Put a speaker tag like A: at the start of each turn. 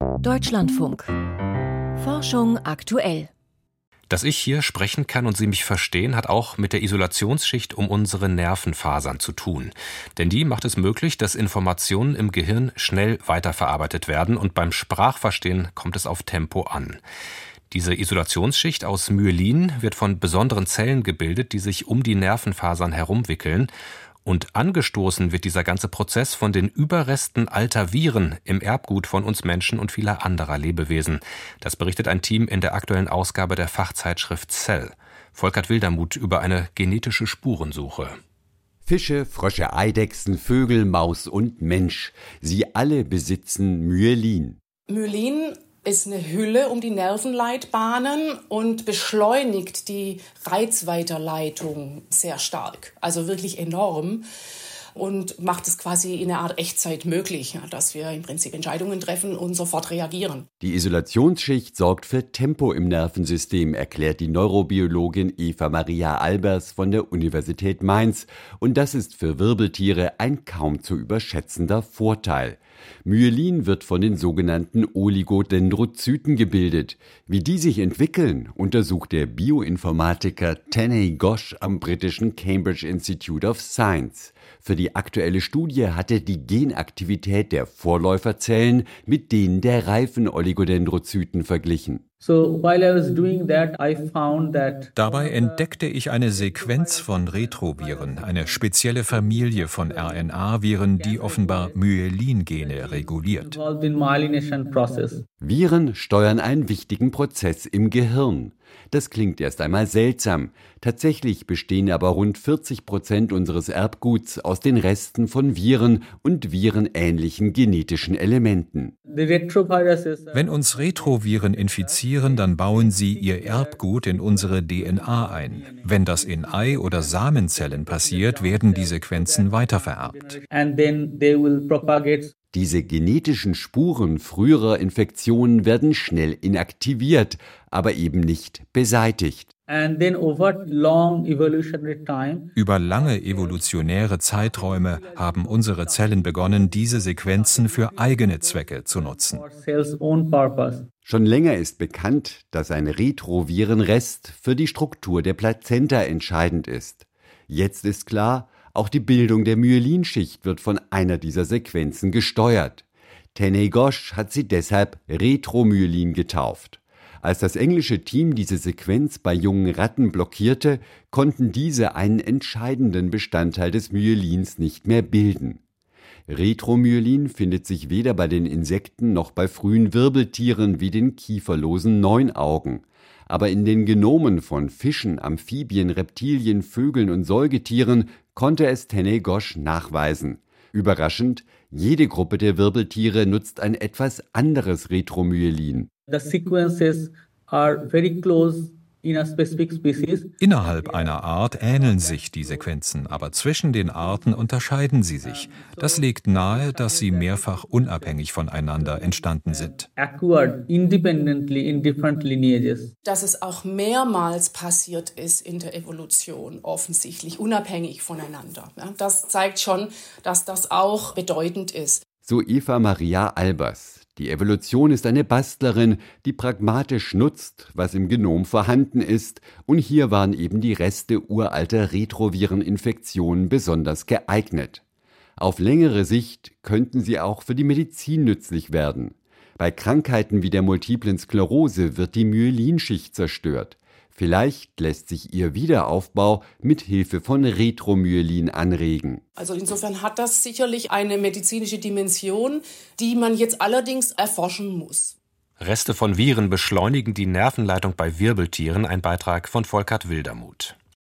A: Deutschlandfunk. Forschung aktuell.
B: Dass ich hier sprechen kann und Sie mich verstehen, hat auch mit der Isolationsschicht um unsere Nervenfasern zu tun. Denn die macht es möglich, dass Informationen im Gehirn schnell weiterverarbeitet werden und beim Sprachverstehen kommt es auf Tempo an. Diese Isolationsschicht aus Myelin wird von besonderen Zellen gebildet, die sich um die Nervenfasern herumwickeln und angestoßen wird dieser ganze Prozess von den Überresten alter Viren im Erbgut von uns Menschen und vieler anderer Lebewesen. Das berichtet ein Team in der aktuellen Ausgabe der Fachzeitschrift Cell. Volkert Wildermuth über eine genetische Spurensuche.
C: Fische, Frösche, Eidechsen, Vögel, Maus und Mensch. Sie alle besitzen Myelin.
D: Myelin ist eine Hülle um die Nervenleitbahnen und beschleunigt die Reizweiterleitung sehr stark, also wirklich enorm und macht es quasi in einer Art Echtzeit möglich, dass wir im Prinzip Entscheidungen treffen und sofort reagieren.
C: Die Isolationsschicht sorgt für Tempo im Nervensystem, erklärt die Neurobiologin Eva Maria Albers von der Universität Mainz. Und das ist für Wirbeltiere ein kaum zu überschätzender Vorteil. Myelin wird von den sogenannten Oligodendrozyten gebildet. Wie die sich entwickeln, untersucht der Bioinformatiker Tanay Ghosh am britischen Cambridge Institute of Science. Für die aktuelle Studie hat er die Genaktivität der Vorläuferzellen mit denen der reifen Oligodendrozyten verglichen.
E: Dabei entdeckte ich eine Sequenz von Retroviren, eine spezielle Familie von RNA-Viren, die offenbar Myelin-Gene reguliert.
C: Viren steuern einen wichtigen Prozess im Gehirn. Das klingt erst einmal seltsam. Tatsächlich bestehen aber rund 40 Prozent unseres Erbguts aus den Resten von Viren und virenähnlichen genetischen Elementen.
E: Wenn uns Retroviren infizieren, dann bauen sie ihr Erbgut in unsere DNA ein. Wenn das in Ei- oder Samenzellen passiert, werden die Sequenzen weitervererbt.
C: Diese genetischen Spuren früherer Infektionen werden schnell inaktiviert, aber eben nicht beseitigt.
E: Über lange evolutionäre Zeiträume haben unsere Zellen begonnen, diese Sequenzen für eigene Zwecke zu nutzen.
C: Schon länger ist bekannt, dass ein Retrovirenrest für die Struktur der Plazenta entscheidend ist. Jetzt ist klar, auch die Bildung der Myelinschicht wird von einer dieser Sequenzen gesteuert. Teney Gosch hat sie deshalb Retromyelin getauft. Als das englische Team diese Sequenz bei jungen Ratten blockierte, konnten diese einen entscheidenden Bestandteil des Myelins nicht mehr bilden. Retromyelin findet sich weder bei den Insekten noch bei frühen Wirbeltieren wie den kieferlosen Neunaugen aber in den Genomen von Fischen, Amphibien, Reptilien, Vögeln und Säugetieren konnte es Tene Gosch nachweisen. Überraschend, jede Gruppe der Wirbeltiere nutzt ein etwas anderes Retromyelin.
F: The sequences are very close
E: Innerhalb einer Art ähneln sich die Sequenzen, aber zwischen den Arten unterscheiden sie sich. Das legt nahe, dass sie mehrfach unabhängig voneinander entstanden sind.
D: Dass es auch mehrmals passiert ist in der Evolution, offensichtlich unabhängig voneinander. Das zeigt schon, dass das auch bedeutend ist.
C: So Eva Maria Albers. Die Evolution ist eine Bastlerin, die pragmatisch nutzt, was im Genom vorhanden ist, und hier waren eben die Reste uralter Retrovireninfektionen besonders geeignet. Auf längere Sicht könnten sie auch für die Medizin nützlich werden. Bei Krankheiten wie der multiplen Sklerose wird die Myelinschicht zerstört. Vielleicht lässt sich ihr Wiederaufbau mit Hilfe von Retromyelin anregen.
D: Also insofern hat das sicherlich eine medizinische Dimension, die man jetzt allerdings erforschen muss.
B: Reste von Viren beschleunigen die Nervenleitung bei Wirbeltieren, ein Beitrag von Volkert Wildermuth.